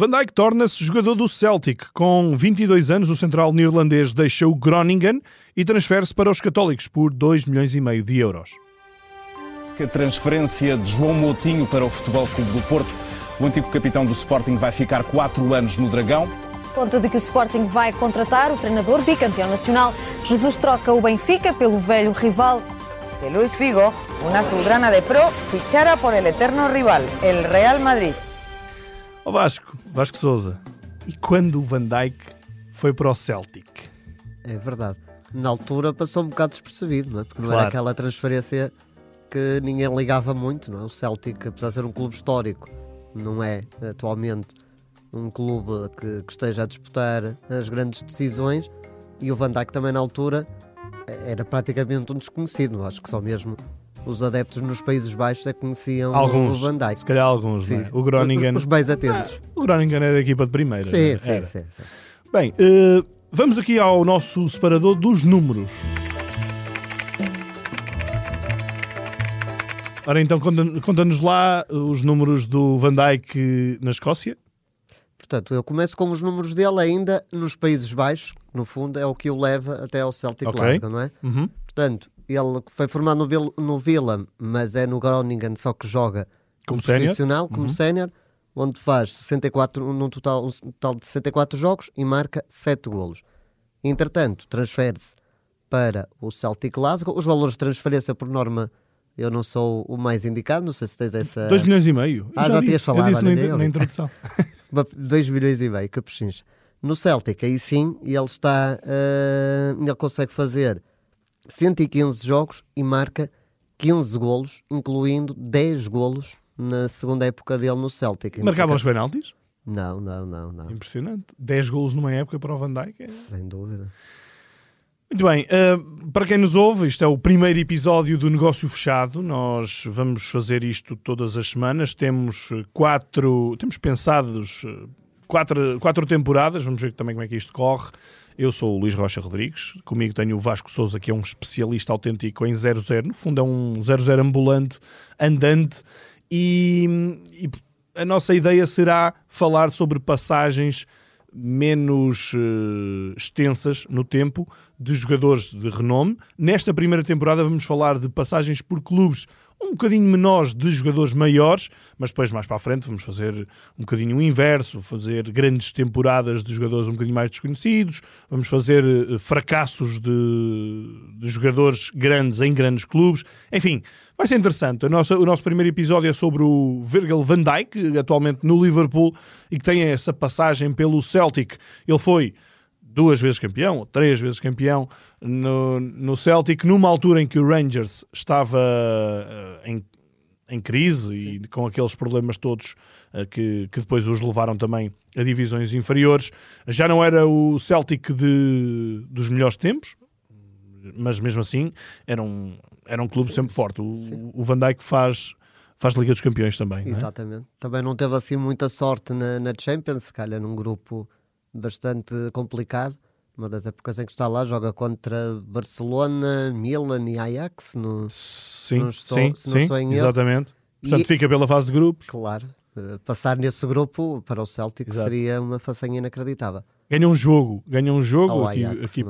Van Dijk torna-se jogador do Celtic. Com 22 anos, o central neerlandês deixa o Groningen e transfere-se para os católicos por 2 milhões e meio de euros. A transferência de João Moutinho para o Futebol Clube do Porto. O antigo capitão do Sporting vai ficar 4 anos no Dragão. Conta de que o Sporting vai contratar o treinador bicampeão nacional. Jesus troca o Benfica pelo velho rival. Que Luis Figo, una azulgrana de pro, fichara por el eterno rival, el Real Madrid. Ó Vasco, Vasco Souza, e quando o Van Dijk foi para o Celtic? É verdade. Na altura passou um bocado despercebido, não é? Porque não Claro. era aquela transferência que ninguém ligava muito, não é? O Celtic, apesar de ser um clube histórico, não é atualmente um clube que, que esteja a disputar as grandes decisões e o Van Dijk também na altura era praticamente um desconhecido. Acho que só mesmo os adeptos nos Países Baixos é que conheciam Alguns, o Van Dijk. se calhar alguns, Sim. é? O Groningen... Os, os bem atentos. Ah, o Groningen era a equipa de primeira. sim, é? sim, sim, sim. Bem, eh, vamos aqui ao nosso separador dos números. Ora então, conta- conta-nos lá os números do Van Dijk na Escócia. Portanto, eu começo com os números dele ainda nos Países Baixos, que no fundo é o que o leva até ao Celtic Ok. Glasgow, não é? Uhum. Portanto, ele foi formado no, Vil no Villa, mas é no Groningen, só que joga Como sénior. profissional, como Uhum. sénior, onde faz 64, num total, um total de 64 jogos e marca 7 golos. Entretanto, transfere-se para o Celtic Glasgow. Os valores de transferência, por norma, eu não sou o mais indicado, não sei se tens essa... 2 milhões e meio. Ah, já disse, tinhas falado, na, na introdução. 2 milhões e meio, capuchinhos. No Celtic, aí sim, ele está. eh, ele consegue fazer 115 jogos e marca 15 golos, incluindo 10 golos na segunda época dele no Celtic. Marcavam os penaltis. Não, não, não, não. Impressionante. 10 golos numa época para o Van Dijk. é- Sem dúvida. Muito bem, eh, para quem nos ouve, isto é o primeiro episódio do Negócio Fechado. Nós vamos fazer isto todas as semanas. Temos eh, quatro, temos pensados eh, quatro, quatro temporadas. Vamos ver também como é que isto corre. Eu sou o Luís Rocha Rodrigues, comigo tenho o Vasco Souza, que é um especialista autêntico em 00. No fundo, é um 00 ambulante, andante, e, e a nossa ideia será falar sobre passagens menos eh, extensas no tempo de jogadores de renome. Nesta primeira temporada vamos falar de passagens por clubes um bocadinho menores de jogadores maiores, mas depois mais para a frente vamos fazer um bocadinho o inverso, fazer grandes temporadas de jogadores um bocadinho mais desconhecidos, vamos fazer eh, fracassos de, de jogadores grandes em grandes clubes, enfim, vai ser interessante. A nossa- o nosso primeiro episódio é sobre o Virgil van Dijk, atualmente no Liverpool, e que tem essa passagem pelo Celtic. Ele foi duas vezes campeão, ou três vezes campeão no, no Celtic, numa altura em que o Rangers estava eh, em, em crise e com aqueles problemas todos eh, que, que depois os levaram também a divisões inferiores. Já não era o Celtic de, dos melhores tempos, mas mesmo assim era um, era um clube sempre forte. O, o Van Dijk faz, faz Liga dos Campeões também. não é? Exatamente. Também não teve assim muita sorte na, na Champions, se calhar num grupo bastante complicado. Uma das épocas em que está lá, joga contra Barcelona, Milan e Ajax. No... Sim, Não estou- sim, não sim, em exatamente. Portanto, E- fica pela fase de grupos. Claro, eh, passar nesse grupo para o Celtic Exato. seria uma façanha inacreditável. Ganha um jogo, ganha um jogo Ao aqui, Ajax, aqui é?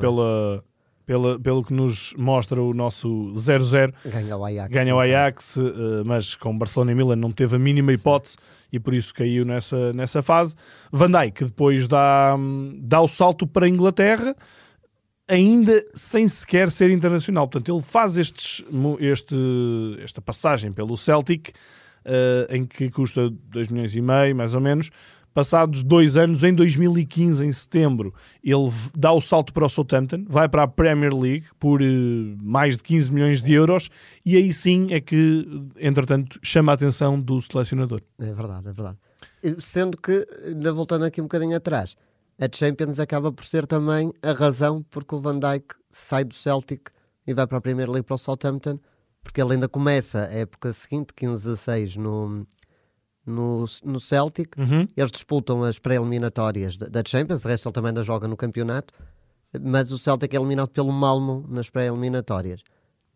Pela, pelo que nos mostra o nosso 0-0. Ganha o Ajax. Ganha o então. Ajax, eh, mas com Barcelona e Milan não teve a mínima hipótese e por isso caiu nessa, nessa fase. Van Dijk que depois dá, dá o salto para a Inglaterra, ainda sem sequer ser internacional. Portanto, ele faz estes, este, esta passagem pelo Celtic, eh, em que custa 2 milhões e meio, mais ou menos. Passados dois anos, em 2015, em setembro, ele dá o salto para o Southampton, vai para a Premier League por eh, mais de 15 milhões de euros e aí sim é que, entretanto, chama a atenção do selecionador. É verdade, é verdade. Sendo que, ainda voltando aqui um bocadinho atrás, a Champions acaba por ser também a razão porque o Van Dijk sai do Celtic e vai para a Premier League para o Southampton, porque ele ainda começa a época seguinte, 15-16, no, no, no Celtic. Uhum. Eles disputam as pré-eliminatórias da, Champions, o resto ele também ainda joga no campeonato, mas o Celtic é eliminado pelo Malmo nas pré-eliminatórias.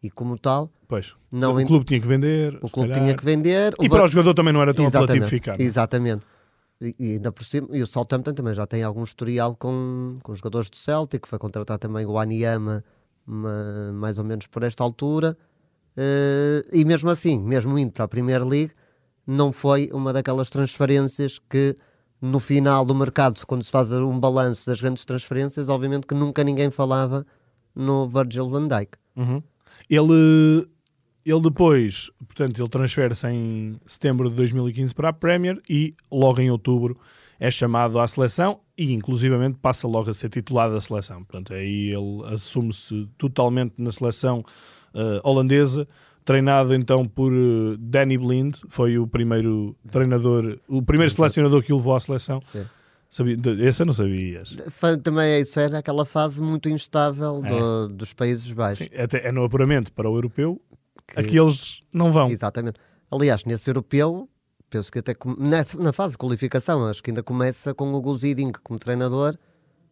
E como tal, Pois. Não o clube tinha que vender. o clube calhar. tinha que vender. E Van- para o jogador também não era tão apelativo Exatamente, ficar. não é? Exatamente. E, e ainda por cima, e o Southampton também já tem algum historial com, com os jogadores do Celtic, foi contratar também o Aniyama ma- mais ou menos por esta altura. Eh, e mesmo assim, mesmo indo para a Premier League, não foi uma daquelas transferências que no final do mercado, quando se faz um balanço das grandes transferências, obviamente que nunca ninguém falava no Virgil van Dijk. Uhum. Ele, ele depois, portanto, ele transfere-se em setembro de 2015 para a Premier e logo em outubro é chamado à seleção e inclusivamente passa logo a ser titulado da seleção. Portanto, aí ele assume-se totalmente na seleção eh, holandesa, treinado então por eh, Danny Blind, foi o primeiro treinador, o primeiro selecionador que o levou à seleção. Sim. Sabia, esse eu não sabias. Também é isso, era aquela fase muito instável do- dos Países Baixos. Sim, até é no apuramento para o europeu, Que- aqueles não vão. Exatamente. Aliás, nesse europeu, penso que até nessa, na fase de qualificação, acho que ainda começa com o Gus Hiddink como treinador.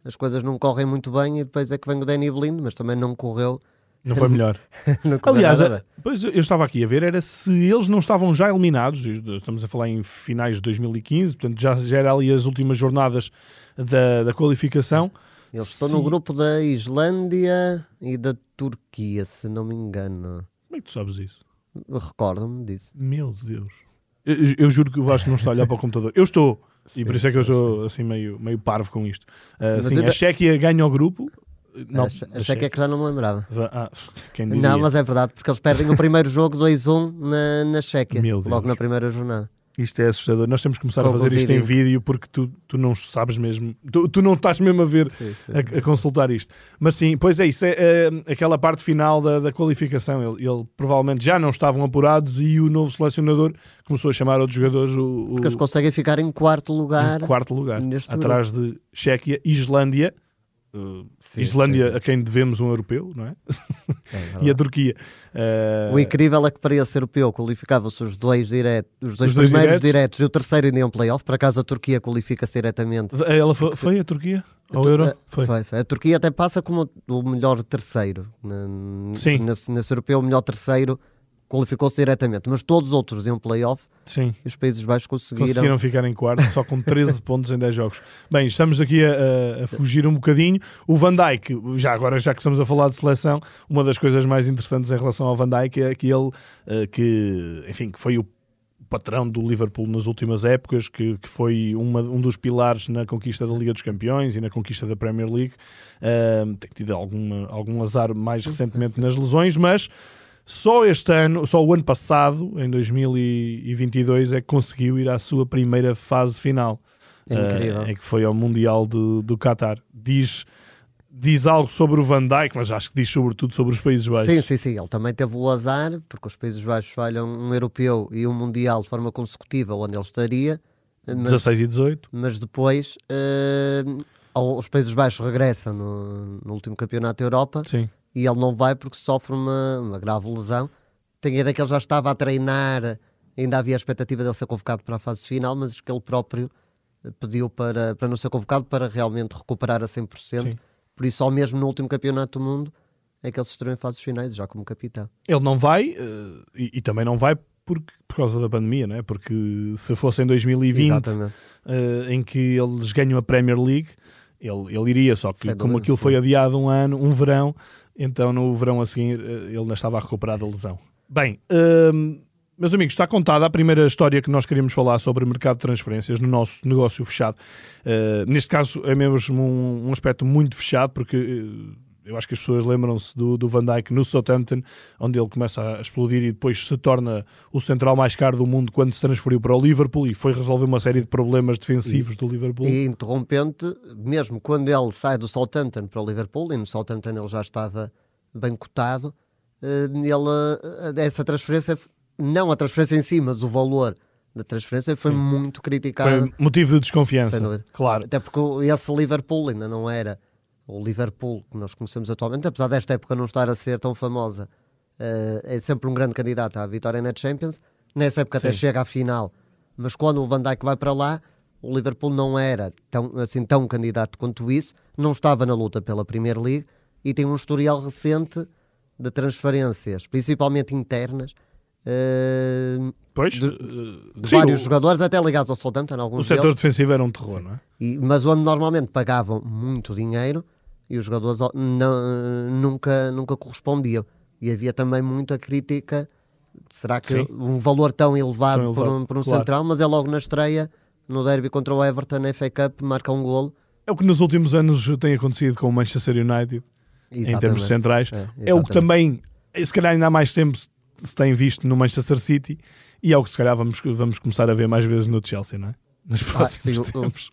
As coisas não correm muito bem e depois é que vem o Danny Blind, mas também não correu. Não foi melhor. Não Aliás, a- pois eu estava aqui a ver, era se eles não estavam já eliminados, estamos a falar em finais de 2015, portanto já, já era ali as últimas jornadas da, da qualificação. Eles estão Sim. no grupo da Islândia e da Turquia, se não me engano. Como é que tu sabes isso? Recordo-me disso. Meu Deus. Eu, eu- eu juro que o Vasco não está a olhar para o computador. Eu estou, e por isso é que eu estou assim meio, meio parvo com isto. Assim, eu a Chequia ganha o grupo. Não, Achei que é que já não me lembrava. Va- Ah, quem diria? Não, mas é verdade, porque eles perdem o primeiro jogo 2-1 na, na Chequia, logo na primeira jornada. Isto é assustador. Nós temos que começar Com a fazer isto em vídeo porque tu, tu não sabes mesmo, tu, tu não estás mesmo a ver a, a consultar isto. Mas sim, pois é isso, é, é aquela parte final da, da qualificação. Ele, ele provavelmente já não estavam apurados e o novo selecionador começou a chamar outros jogadores o, o- Porque eles conseguem ficar em quarto lugar. em quarto lugar, atrás de Chequia, Islândia. Uh, Sim, Islândia sim, sim. a quem devemos um europeu, não é? É E a. Turquia. Uh, O incrível é que para esse europeu qualificavam-se os dois, diretos, os dois Os dois primeiros diretos. diretos. e o terceiro ainda em um playoff. Por acaso a Turquia qualifica-se diretamente. ela foi, foi a Turquia? Ao Euro? Eh, Foi. foi, foi. A Turquia até passa como o melhor terceiro. Na- Sim. Nesse, nesse europeu, o melhor terceiro qualificou-se diretamente. Mas todos os outros em um playoff Sim. e os Países Baixos conseguiram. Conseguiram ficar em quarto, só com 13 pontos em 10 jogos. Bem, estamos aqui a, a- fugir um bocadinho. O Van Dijk, já agora, já que estamos a falar de seleção, uma das coisas mais interessantes em relação ao Van Dijk é que ele, eh, que, enfim, que foi o patrão do Liverpool nas últimas épocas, que, que foi uma- um dos pilares na conquista da Liga dos Campeões e na conquista da Premier League. Eh, tem tido alguma, algum azar mais recentemente nas lesões, mas só este ano, só o ano passado, em 2022, é que conseguiu ir à sua primeira fase final. É incrível. Eh, é que foi ao Mundial do, do Qatar. Diz, diz algo sobre o Van Dijk, mas acho que diz sobretudo sobre os Países Baixos. Sim, sim, sim. Ele também teve o azar, porque os Países Baixos falham um europeu e um mundial de forma consecutiva onde ele estaria. Mas, 16 e 18. mas depois eh, ao- os Países Baixos regressam no, no último campeonato da Europa Sim. E ele não vai porque sofre uma, uma grave lesão. Tem a ideia que ele já estava a treinar, ainda havia a expectativa dele ser convocado para a fase final, mas que ele próprio eh, pediu para, para não ser convocado para realmente recuperar a 100%. Sim. Por isso, só mesmo no último campeonato do mundo é que ele se estreou em fases finais, já como capitão. Ele não vai, eh, e, e também não vai porque, por causa da pandemia, não é? Porque se fosse em 2020, Exatamente. eh, em que eles ganham a Premier League, ele, ele iria, só que Sem como dúvida, aquilo sim. foi adiado um ano, um verão, então no verão a seguir eh, ele ainda estava a recuperar da lesão. Bem, hum, meus amigos, está contada a primeira história que nós queríamos falar sobre o mercado de transferências no nosso negócio fechado. Eh, neste caso é mesmo um, um aspecto muito fechado, porque eh, eu acho que as pessoas lembram-se do, do Van Dijk no Southampton, onde ele começa a explodir e depois se torna o central mais caro do mundo quando se transferiu para o Liverpool e foi resolver uma série de problemas defensivos do Liverpool. E interrompente, mesmo quando ele sai do Southampton para o Liverpool, e no Southampton ele já estava bem cotado, eh, ele, eh, essa transferência, não a transferência em si, mas o valor da transferência foi Sim. muito criticado. Foi motivo de desconfiança. Claro. Até porque esse Liverpool ainda não era o Liverpool que nós conhecemos atualmente, apesar desta época não estar a ser tão famosa, eh, é sempre um grande candidato à vitória na Champions. Nessa época até Sim. chega à final, mas quando o Van Dijk vai para lá, o Liverpool não era tão, assim, tão candidato quanto isso, não estava na luta pela Premier League e tem um historial recente de transferências, principalmente internas, Pois, de- eh, de sim, vários o, jogadores, até ligados ao Southampton, o alguns setor deles. defensivo era um terror, não é? E- mas onde normalmente pagavam muito dinheiro e os jogadores não- nunca, nunca correspondiam. E havia também muita crítica. Será que Sim. um valor tão elevado, Tão por elevado, um, por um claro. central? Mas é logo na estreia, no derby contra o Everton, na FA Cup, marca um golo. É o que nos últimos anos tem acontecido com o Manchester United, em termos Exatamente. centrais. É, É o que exatamente. também, se calhar ainda há mais tempo, se- tem visto no Manchester City e é o que se calhar vamos, vamos começar a ver mais vezes no Chelsea, não é? Nos Ah, próximos sim, o- o- tempos.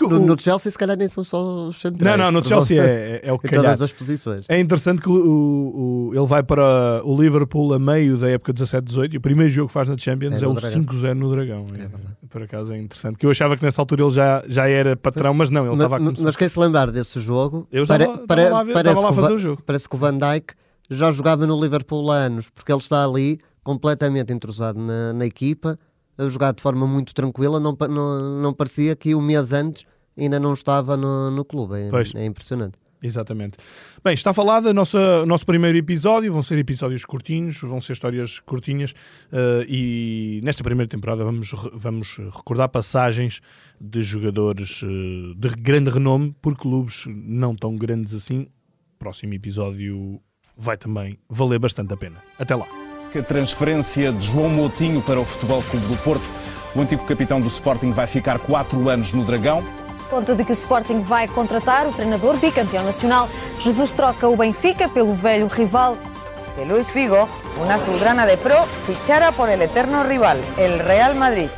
No, o- no Chelsea, se calhar, nem são só os centrais. Não, não, no Chelsea é, é o que Em calhar. todas as posições. É interessante que o, o- ele vai para o Liverpool a meio da época 17-18 e o primeiro jogo que faz na Champions É é, o Dragão. 5-0 no Dragão. É, por acaso é interessante. Que eu achava que nessa altura ele já, já era patrão, mas não, ele estava a começar. mas quem se lembrar desse jogo, Eu estava- estava lá a ver- parece, estava lá que o fazer o jogo. parece que o Van Dijk já jogava no Liverpool há anos, porque ele está ali completamente entrosado na, na equipa, a jogar de forma muito tranquila, não, não, não parecia que um mês antes ainda não estava no, no clube. É, é impressionante. Exatamente. Bem, está falado nossa, o nosso primeiro episódio. Vão ser episódios curtinhos, vão ser histórias curtinhas. eh, e nesta primeira temporada vamos, vamos recordar passagens de jogadores eh, de grande renome por clubes não tão grandes assim. Próximo episódio vai também valer bastante a pena. Até lá. A transferência de João Moutinho para o Futebol Clube do Porto, o antigo capitão do Sporting vai ficar quatro anos no Dragão. Conta de que o Sporting vai contratar o treinador bicampeão nacional. Jesus troca o Benfica pelo velho rival. Que Luis Figo, una azulgrana de pro, fichara por el eterno rival, el Real Madrid.